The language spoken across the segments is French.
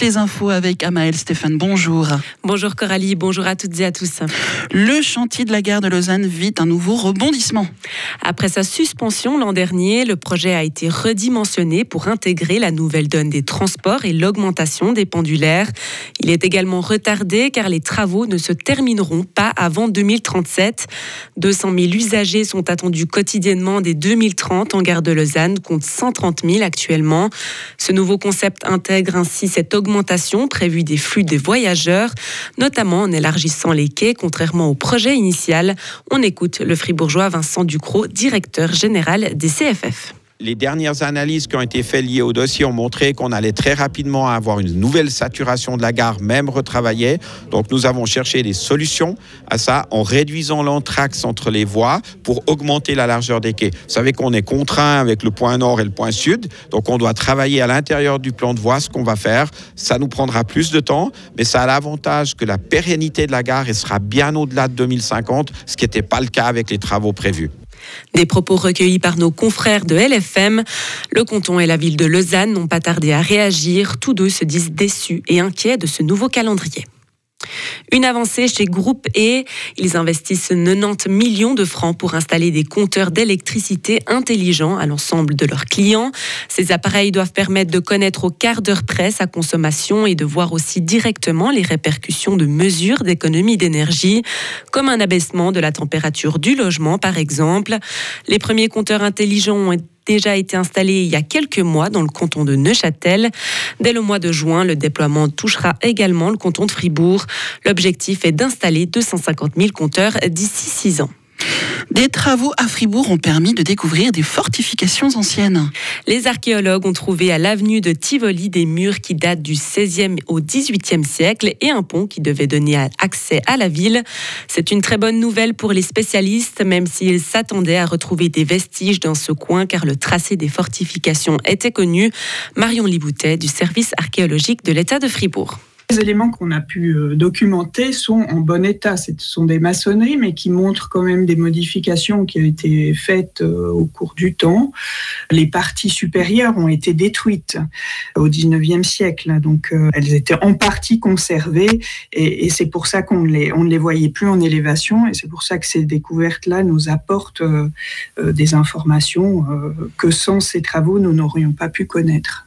toutes les infos avec Amaël Stéphane. Bonjour. Bonjour Coralie, bonjour à toutes et à tous. Le chantier de la gare de Lausanne vit un nouveau rebondissement. Après sa suspension l'an dernier, le projet a été redimensionné pour intégrer la nouvelle donne des transports et l'augmentation des pendulaires. Il est également retardé car les travaux ne se termineront pas avant 2037. 200 000 usagers sont attendus quotidiennement dès 2030 en gare de Lausanne, compte 130 000 actuellement. Ce nouveau concept intègre ainsi cette augmentation prévue des flux des voyageurs, notamment en élargissant les quais, contrairement au projet initial. On écoute le fribourgeois Vincent Ducrot, directeur général des CFF les dernières analyses qui ont été faites liées au dossier ont montré qu'on allait très rapidement avoir une nouvelle saturation de la gare, même retravaillée. Donc nous avons cherché des solutions à ça en réduisant l'entraxe entre les voies pour augmenter la largeur des quais. Vous savez qu'on est contraint avec le point nord et le point sud, donc on doit travailler à l'intérieur du plan de voie ce qu'on va faire. Ça nous prendra plus de temps, mais ça a l'avantage que la pérennité de la gare sera bien au-delà de 2050, ce qui n'était pas le cas avec les travaux prévus. Des propos recueillis par nos confrères de LFM. Le canton et la ville de Lausanne n'ont pas tardé à réagir. Tous deux se disent déçus et inquiets de ce nouveau calendrier. Une avancée chez Groupe E. Ils investissent 90 millions de francs pour installer des compteurs d'électricité intelligents à l'ensemble de leurs clients. Ces appareils doivent permettre de connaître au quart d'heure près sa consommation et de voir aussi directement les répercussions de mesures d'économie d'énergie, comme un abaissement de la température du logement par exemple. Les premiers compteurs intelligents ont déjà été installé il y a quelques mois dans le canton de Neuchâtel. Dès le mois de juin, le déploiement touchera également le canton de Fribourg. L'objectif est d'installer 250 000 compteurs d'ici six ans. Des travaux à Fribourg ont permis de découvrir des fortifications anciennes. Les archéologues ont trouvé à l'avenue de Tivoli des murs qui datent du 16e au 18e siècle et un pont qui devait donner accès à la ville. C'est une très bonne nouvelle pour les spécialistes, même s'ils s'attendaient à retrouver des vestiges dans ce coin car le tracé des fortifications était connu. Marion Liboutet du service archéologique de l'État de Fribourg. Les éléments qu'on a pu euh, documenter sont en bon état. Ce sont des maçonneries, mais qui montrent quand même des modifications qui ont été faites euh, au cours du temps. Les parties supérieures ont été détruites au 19e siècle, donc euh, elles étaient en partie conservées, et, c'est pour ça qu'on on ne les voyait plus en élévation, et c'est pour ça que ces découvertes-là nous apportent des informations que sans ces travaux, nous n'aurions pas pu connaître.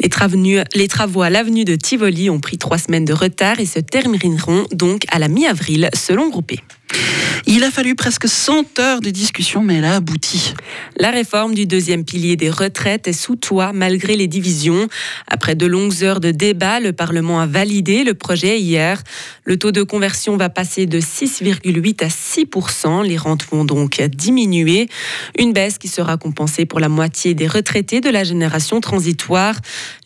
Les, travaux à l'avenue de Tivoli ont pris trois semaines de retard et se termineront donc à la mi-avril, selon Groupé. Il a fallu presque 100 heures de discussion, mais elle a abouti. La réforme du deuxième pilier des retraites est sous toit malgré les divisions. Après de longues heures de débat, le Parlement a validé le projet hier. Le taux de conversion va passer de 6,8 à 6 Les rentes vont donc diminuer. Une baisse qui sera compensée pour la moitié des retraités de la génération transitoire.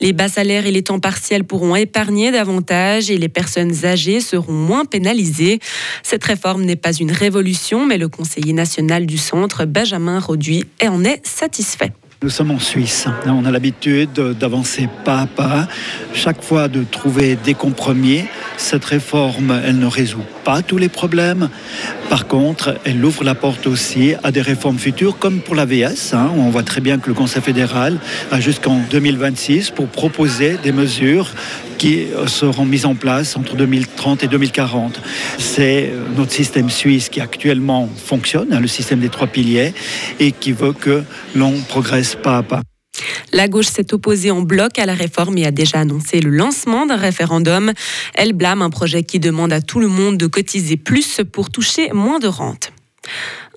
Les bas salaires et les temps partiels pourront épargner davantage et les personnes âgées seront moins pénalisées. Cette réforme n'est pas une mais le conseiller national du centre, Benjamin Roduit, en est satisfait. Nous sommes en Suisse. On a l'habitude d'avancer pas à pas, chaque fois de trouver des compromis. Cette réforme, elle ne résout pas tous les problèmes. Par contre, elle ouvre la porte aussi à des réformes futures, comme pour la VS. Hein, on voit très bien que le Conseil fédéral a jusqu'en 2026 pour proposer des mesures qui seront mises en place entre 2030 et 2040. C'est notre système suisse qui actuellement fonctionne, hein, le système des trois piliers, et qui veut que l'on progresse pas à pas. La gauche s'est opposée en bloc à la réforme et a déjà annoncé le lancement d'un référendum. Elle blâme un projet qui demande à tout le monde de cotiser plus pour toucher moins de rente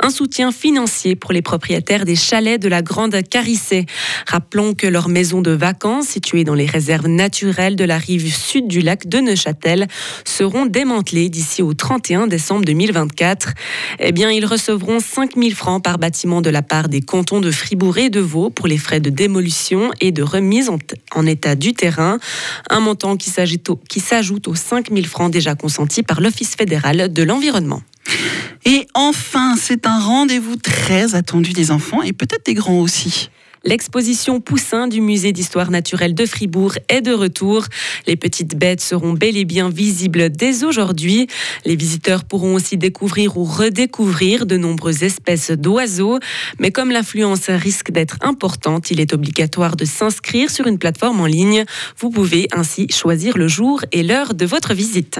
un soutien financier pour les propriétaires des chalets de la Grande Carissée. Rappelons que leurs maisons de vacances, situées dans les réserves naturelles de la rive sud du lac de Neuchâtel, seront démantelées d'ici au 31 décembre 2024. Eh bien, ils recevront 5 000 francs par bâtiment de la part des cantons de Fribourg et de Vaud pour les frais de démolition et de remise en, état du terrain. Un montant qui s'ajoute aux 5 000 francs déjà consentis par l'Office fédéral de l'environnement. Et enfin, c'est un rendez-vous très attendu des enfants et peut-être des grands aussi. L'exposition Poussin du musée d'histoire naturelle de Fribourg est de retour. Les petites bêtes seront bel et bien visibles dès aujourd'hui. Les visiteurs pourront aussi découvrir ou redécouvrir de nombreuses espèces d'oiseaux. Mais comme l'influence risque d'être importante, il est obligatoire de s'inscrire sur une plateforme en ligne. Vous pouvez ainsi choisir le jour et l'heure de votre visite.